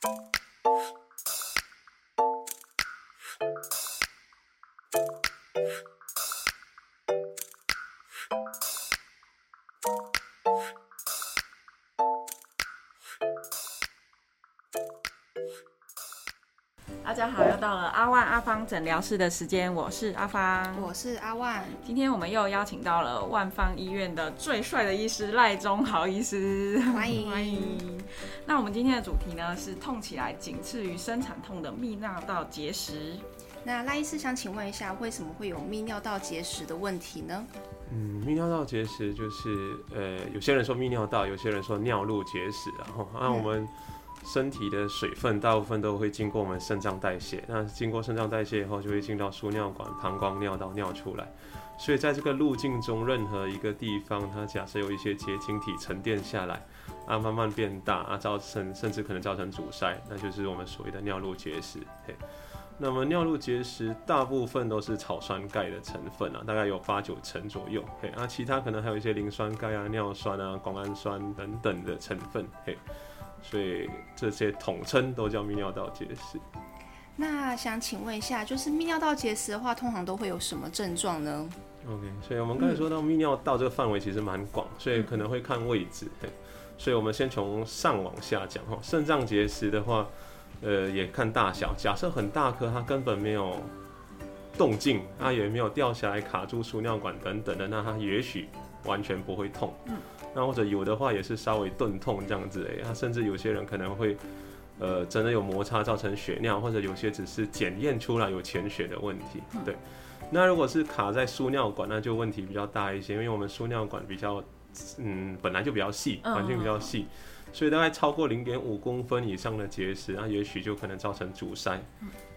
大家好，又到了阿万阿芳诊疗室的时间，我是阿芳，我是阿万。今天我们又邀请到了万方医院的最帅的医师赖中豪医师，欢迎欢迎。那我们今天的主题呢是痛起来仅次于生产痛的泌尿道结石。那赖医师想请问一下，为什么会有泌尿道结石的问题呢？嗯，泌尿道结石就是呃，有些人说泌尿道，有些人说尿路结石，然后那我们身体的水分大部分都会经过我们肾脏代谢，那经过肾脏代谢以后就会进到输尿管、膀胱、尿道尿出来。所以在这个路径中，任何一个地方，它假设有一些结晶体沉淀下来，啊，慢慢变大，啊，造成甚至可能造成阻塞，那就是我们所谓的尿路结石。嘿。那么尿路结石大部分都是草酸钙的成分啊，大概有八九成左右，嘿，啊，其他可能还有一些磷酸钙啊、尿酸啊、胱氨酸等等的成分，嘿，所以这些统称都叫泌尿道结石。那想请问一下，就是泌尿道结石的话，通常都会有什么症状呢？OK，所以我们刚才说到泌尿道这个范围其实蛮广，所以可能会看位置，嘿，所以我们先从上往下讲哈，肾脏结石的话。呃，也看大小。假设很大颗，它根本没有动静，它也没有掉下来卡住输尿管等等的，那它也许完全不会痛。嗯。那或者有的话，也是稍微钝痛这样子诶。他甚至有些人可能会，呃，真的有摩擦造成血尿，或者有些只是检验出来有潜血的问题。对。那如果是卡在输尿管，那就问题比较大一些，因为我们输尿管比较，嗯，本来就比较细，环境比较细。所以大概超过零点五公分以上的结石，那也许就可能造成阻塞，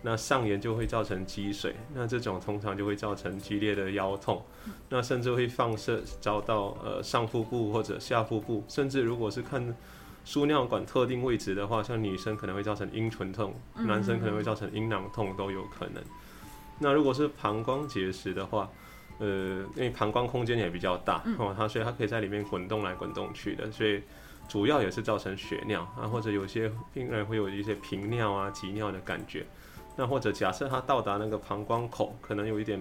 那上沿就会造成积水，那这种通常就会造成激烈的腰痛，那甚至会放射遭到呃上腹部或者下腹部，甚至如果是看输尿管特定位置的话，像女生可能会造成阴唇痛，男生可能会造成阴囊痛都有可能。那如果是膀胱结石的话，呃，因为膀胱空间也比较大哦，它所以它可以在里面滚动来滚动去的，所以。主要也是造成血尿啊，或者有些病人会有一些频尿啊、急尿的感觉。那或者假设他到达那个膀胱口，可能有一点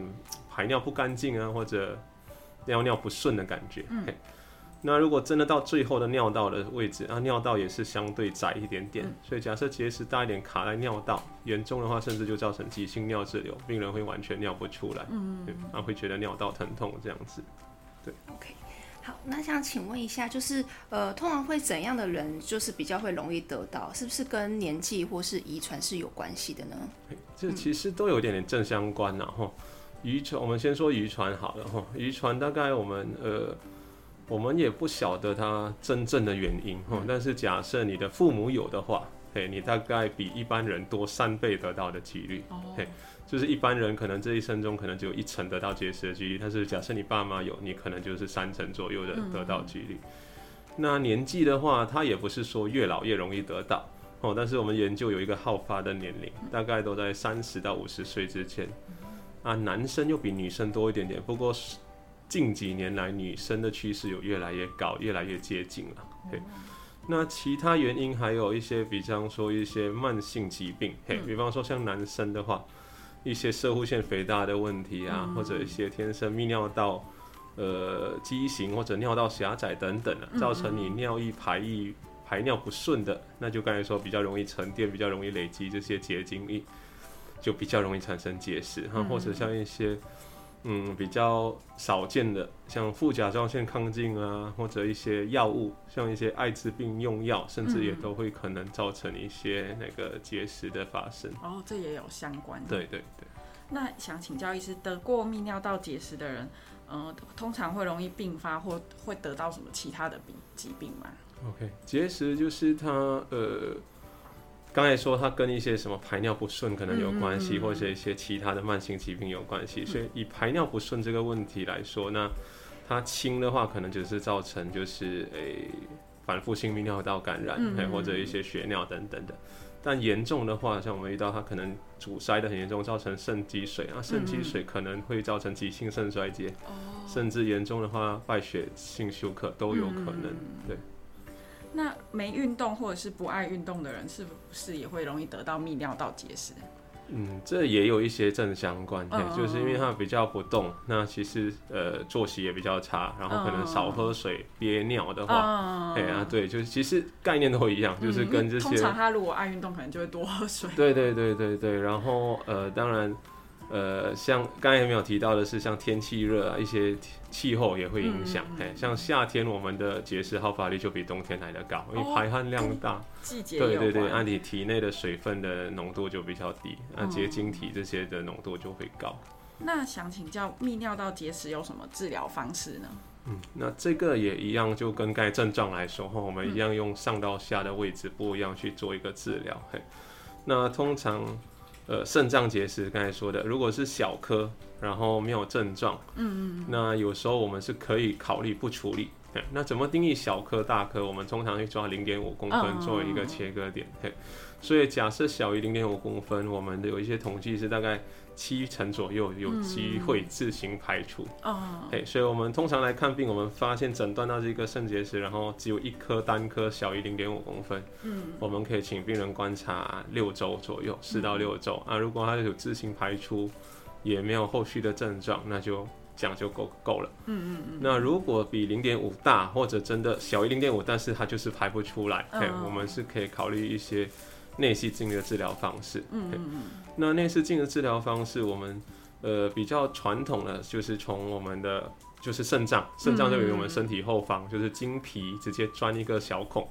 排尿不干净啊，或者尿尿不顺的感觉。嗯。那如果真的到最后的尿道的位置，啊，尿道也是相对窄一点点，所以假设结石大一点卡在尿道，严重的话甚至就造成急性尿滞留，病人会完全尿不出来。嗯。啊，会觉得尿道疼痛这样子。对。OK。好，那想请问一下，就是呃，通常会怎样的人就是比较会容易得到？是不是跟年纪或是遗传是有关系的呢？这其实都有点点正相关呐，哈。遗传，我们先说遗传好了，哈。遗传大概我们呃，我们也不晓得它真正的原因，哈。但是假设你的父母有的话，嘿，你大概比一般人多三倍得到的几率，嘿。就是一般人可能这一生中可能只有一成得到结石的几率，但是假设你爸妈有，你可能就是三成左右的得到几率。那年纪的话，它也不是说越老越容易得到哦，但是我们研究有一个好发的年龄，大概都在三十到五十岁之间。啊，男生又比女生多一点点，不过近几年来女生的趋势有越来越高，越来越接近了。嘿，那其他原因还有一些，比方说一些慢性疾病，嘿，比方说像男生的话。一些射护腺肥大的问题啊，或者一些天生泌尿道呃畸形或者尿道狭窄等等啊，造成你尿液排异排尿不顺的，那就刚才说比较容易沉淀，比较容易累积这些结晶液，就比较容易产生结石哈，或者像一些。嗯，比较少见的，像副甲状腺亢进啊，或者一些药物，像一些艾滋病用药，甚至也都会可能造成一些那个结石的发生。哦，这也有相关。对对对。那想请教医师，得过泌尿道结石的人，呃，通常会容易并发或会得到什么其他的病疾病吗？OK，结石就是它呃。刚才说它跟一些什么排尿不顺可能有关系，或者一些其他的慢性疾病有关系。所以以排尿不顺这个问题来说，那它轻的话可能就是造成就是诶反复性泌尿道感染，或者一些血尿等等的。但严重的话，像我们遇到它可能阻塞的很严重，造成肾积水啊，肾积水可能会造成急性肾衰竭，甚至严重的话败血性休克都有可能。对。那没运动或者是不爱运动的人，是不是也会容易得到泌尿道结石？嗯，这也有一些正相关，嘿嗯就是因为他比较不动，那其实呃作息也比较差，然后可能少喝水、憋尿的话，嗯哎啊，对，就是其实概念都一样，就是跟这些通常他如果爱运动，可能就会多喝水。对对对对对，然后呃，当然，呃，像刚才有没有提到的是，像天气热啊，一些气候也会影响。哎、像夏天我们的结石好发率就比冬天来的高，因为哦排汗量大。季节有对对对，关按你体内的水分的浓度就比较低，那嗯结晶体这些的浓度就会高。那想请教泌尿道结石有什么治疗方式呢？嗯，那这个也一样，就跟该症状来说，哈，我们一样用上到下的位置不一样去做一个治疗。嘿，那通常，呃，肾脏结石刚才说的，如果是小颗，然后没有症状，嗯嗯，那有时候我们是可以考虑不处理。嘿那怎么定义小颗、大颗？我们通常会抓零点五公分嗯作为一个切割点。嘿，所以假设小于零点五公分，我们有一些统计是大概七成左右有机会自行排除。哦，嘿，所以我们通常来看病，我们发现诊断到这个肾结石，然后只有一颗单颗小于零点五公分，嗯，我们可以请病人观察六周左右，四到六周、啊。如果他有自行排出，也没有后续的症状，那就这样就够够了。嗯嗯嗯。那如果比零点五大，或者真的小于零点五，但是它就是排不出来，我们是可以考虑一些内视镜的治疗方式。嗯嗯嗯。那内视镜的治疗方式，我们呃比较传统的就是从我们的就是肾脏，肾脏就于我们身体后方，就是经皮直接钻一个小孔，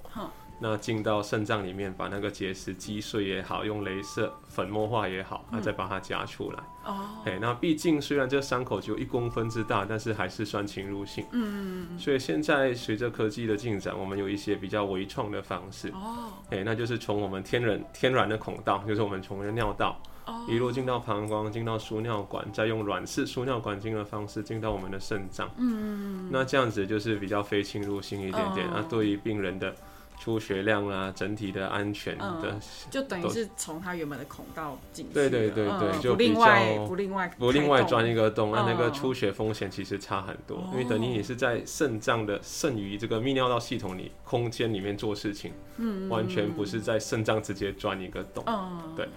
那进到肾脏里面，把那个结石击碎也好，用镭射粉末化也好，那再把它夹出来。哦，哎，那毕竟虽然这伤口只有一公分之大，但是还是算侵入性。嗯嗯所以现在随着科技的进展，我们有一些比较微创的方式。哦，哎，那就是从我们天然天然的孔道，就是我们从的尿道。哦一路进到膀胱，进到输尿管，再用软式输尿管径的方式进到我们的肾脏。嗯，那这样子就是比较非侵入性一点点。哦那对于病人的出血量啊，整体的安全嗯的，就等于是从它原本的孔道进去对对对对就另比外不另外不另外钻一个洞，那那个嗯。出血风险其实差很多，因为等于哦你是在肾脏的剩余这个泌尿道系统里空间里面做事情，嗯，完全不是在肾脏直接钻一个洞。嗯，对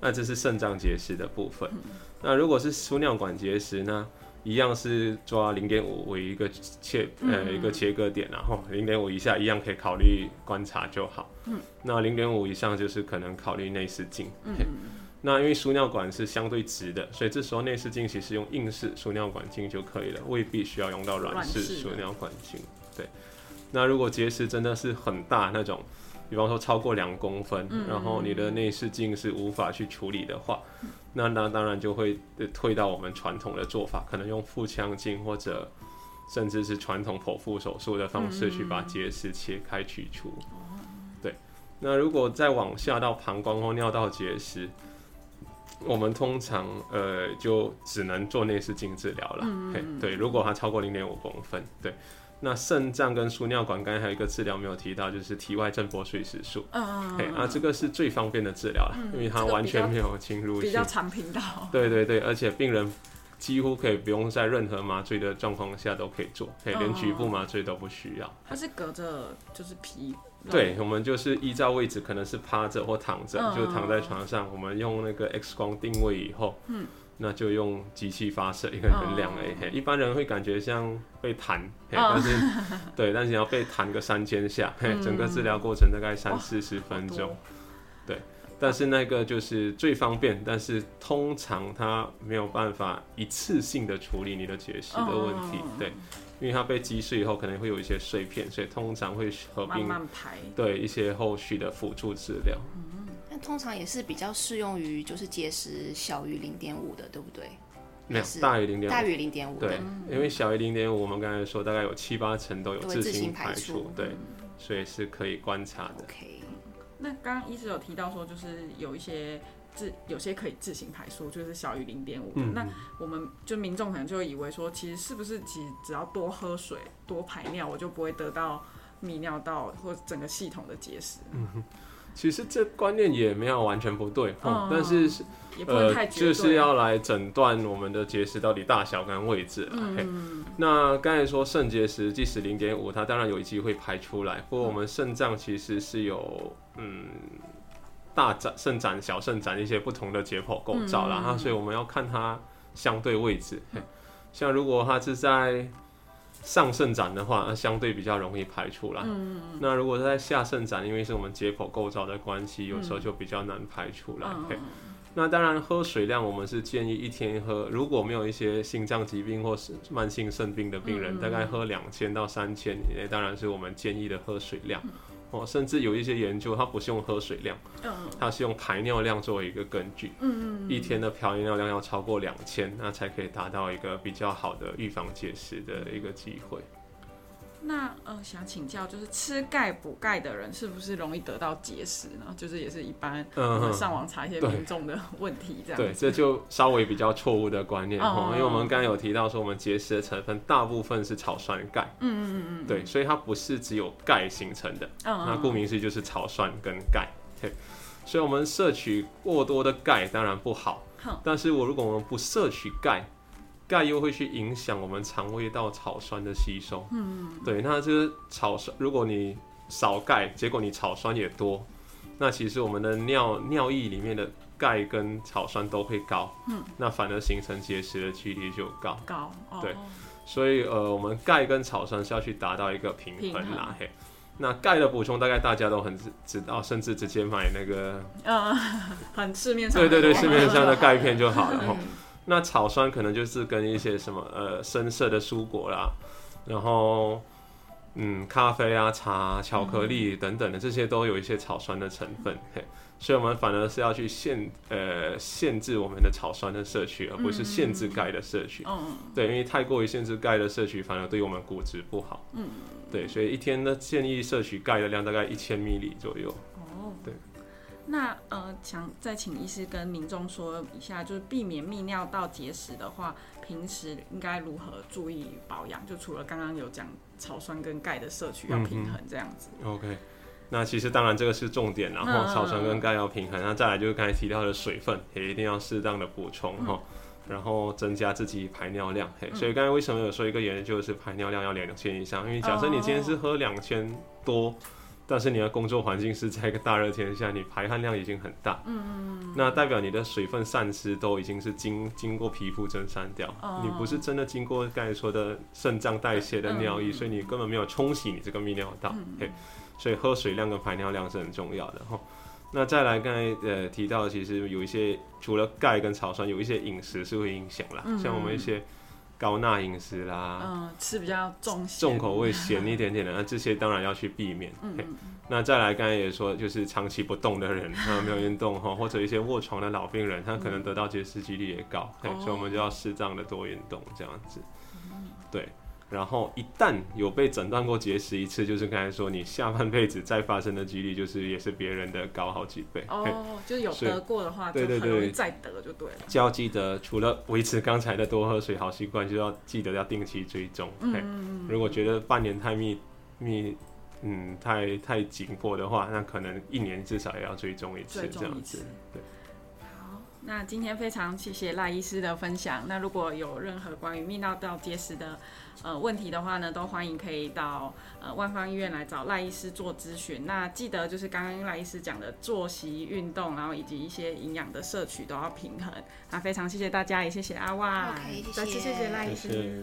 那这是肾脏结石的部分。那如果是输尿管结石呢，一样是抓零点五为一个切呃一个切割点，然后零点五以下一样可以考虑观察就好。嗯，那零点五以上就是可能考虑内视镜。嗯。那因为输尿管是相对直的，所以这时候内视镜其实用硬式输尿管镜就可以了，未必需要用到软式输尿管镜。对。那如果结石真的是很大那种，比方说超过两公分，然后你的内视镜是无法去处理的话，那那当然就会呃退到我们传统的做法，可能用腹腔镜或者甚至是传统剖腹手术的方式去把结石切开取出。对，那如果再往下到膀胱或尿道结石，我们通常呃就只能做内视镜治疗了。嘿，对，如果它超过零点五公分，对。那肾脏跟输尿管，刚才还有一个治疗没有提到，就是体外震波碎石术。嗯，嗯，啊，这个是最方便的治疗了，因为它完全没有侵入性比较。常频道，对对对，而且病人几乎可以不用在任何麻醉的状况下都可以做，嘿，连局部麻醉都不需要。它是隔着就是皮，对，我们就是依照位置，可能是趴着或躺着，嗯就躺在床上，我们用那个 X 光定位以后，嗯，那就用机器发射一个能量嗯诶，嘿，一般人会感觉像被弹，但是 对，但是你要被弹个三千下，整个治疗过程大概三四十分钟。对。但是那个就是最方便，但是通常它没有办法一次性的处理你的结石的问题，嗯对，因为它被击碎以后可能会有一些碎片，所以通常会合并慢排，对一些后续的辅助治疗。那通常也是比较适用于就是结石小于零点五的，对不对？没有大于零点五，大于零点五对的，，因为小于零点五，我们刚才说大概有七八成都有自行排排除除，对，所以是可以观察的。OK，那刚刚医师有提到说，就是有一些自有些可以自行排出，就是小于零点五。嗯那我们就民众可能就以为说，其实是不是其实只要多喝水、多排尿，我就不会得到泌尿道或整个系统的结石？其实这观念也没有完全不对，嗯但是是呃。就是要来诊断我们的结石到底大小跟位置那刚才说肾结石，即使零点五，它当然有机会排出来。不过我们肾脏其实是有嗯大展、肾展、小肾展一些不同的解剖构造啦，嗯那、所以我们要看它相对位置。嘿像如果它是在上肾展的话，那相对比较容易排出来。嗯那如果是在下肾展，因为是我们解剖构造的关系，有时候就比较难排出来。那当然，喝水量我们是建议一天喝，如果没有一些心脏疾病或是慢性肾病的病人，嗯大概喝两千到三千以内，当然是我们建议的喝水量。嗯哦，甚至有一些研究，它不是用喝水量，嗯它是用排尿量作为一个根据。嗯一天的排尿量要超过两千，那才可以达到一个比较好的预防结石的一个机会。那呃，想请教，就是吃钙补钙的人是不是容易得到结石呢？就是也是一般我上网查一些对民众的问题这样对，这就稍微比较错误的观念哦哦，因为我们刚刚有提到说，我们结石的成分大部分是草酸钙，嗯嗯嗯对，所以它不是只有钙形成的。嗯，那顾名思义就是草酸跟钙。对，所以我们摄取过多的钙当然不好哼，但是我如果我们不摄取钙，钙又会去影响我们肠胃道草酸的吸收。嗯对，那这个草酸，如果你少钙，结果你草酸也多，那其实我们的尿尿液里面的钙跟草酸都会高，嗯，那反而形成结石的几率就高。高哦对所以呃，我们钙跟草酸是要去达到一个平平衡衡啦。嘿，那钙的补充大概大家都很知知道，甚至直接买那个，嗯，很市面上对对对，市面上的钙片就好了。那草酸可能就是跟一些什么呃深色的蔬果啦，然后嗯咖啡啊、茶啊、巧克力等等的这些都有一些草酸的成分。嘿，所以我们反而是要去限呃限制我们的草酸的摄取，而不是限制钙的摄取。嗯对，因为太过于限制钙的摄取，反而对我们骨质不好。嗯，对，所以一天呢建议摄取钙的量大概一千米里左右。那呃，想再请医师跟民众说一下，就是避免泌尿道结石的话，平时应该如何注意保养？就除了刚刚有讲草酸跟钙的摄取要平衡这样子。OK，那其实当然这个是重点，然后嗯草酸跟钙要平衡，那再来就是刚才提到的水分也一定要适当的补充嗯哈。然后增加自己排尿量，嘿，所以刚才为什么有说一个原因就是排尿量要两千以上？因为假设你今天是喝两千多，但是你的工作环境是在一个大热天下，你排汗量已经很大，嗯嗯那代表你的水分散失都已经是经经过皮肤蒸散掉，哦你不是真的经过刚才说的肾脏代谢的尿液，嗯所以你根本没有冲洗你这个泌尿道，嘿，所以喝水量跟排尿量是很重要的哈。那再来刚才呃提到，其实有一些除了钙跟草酸，有一些饮食是会影响啦，嗯。像我们一些高钠饮食啦。嗯，吃比较重咸重口味、咸一点点的，那这些当然要去避免。嗯嗯那再来，刚才也说，就是长期不动的人，他没有运动哈，或者一些卧床的老病人，他可能得到结石几率也高，所以我们就要适当的多运动这样子。对，然后一旦有被诊断过结石一次，就是刚才说，你下半辈子再发生的几率，就是也是别人的高好几倍。哦，就是有得过的话，就对对很容再得就对了。就要记得，除了维持刚才的多喝水好习惯，就要记得要定期追踪。嗯嗯如果觉得半年太密密，嗯，太太紧迫的话，那可能一年至少也要追踪一次追这样子。对，好，那今天非常谢谢赖医师的分享。那如果有任何关于泌尿道结石的呃问题的话呢，都欢迎可以到呃万方医院来找赖医师做咨询。那记得就是刚刚赖医师讲的作息、运动，然后以及一些营养的摄取都要平衡。那非常谢谢大家，也谢谢阿旺 OK，谢谢再次谢谢赖医师。谢谢。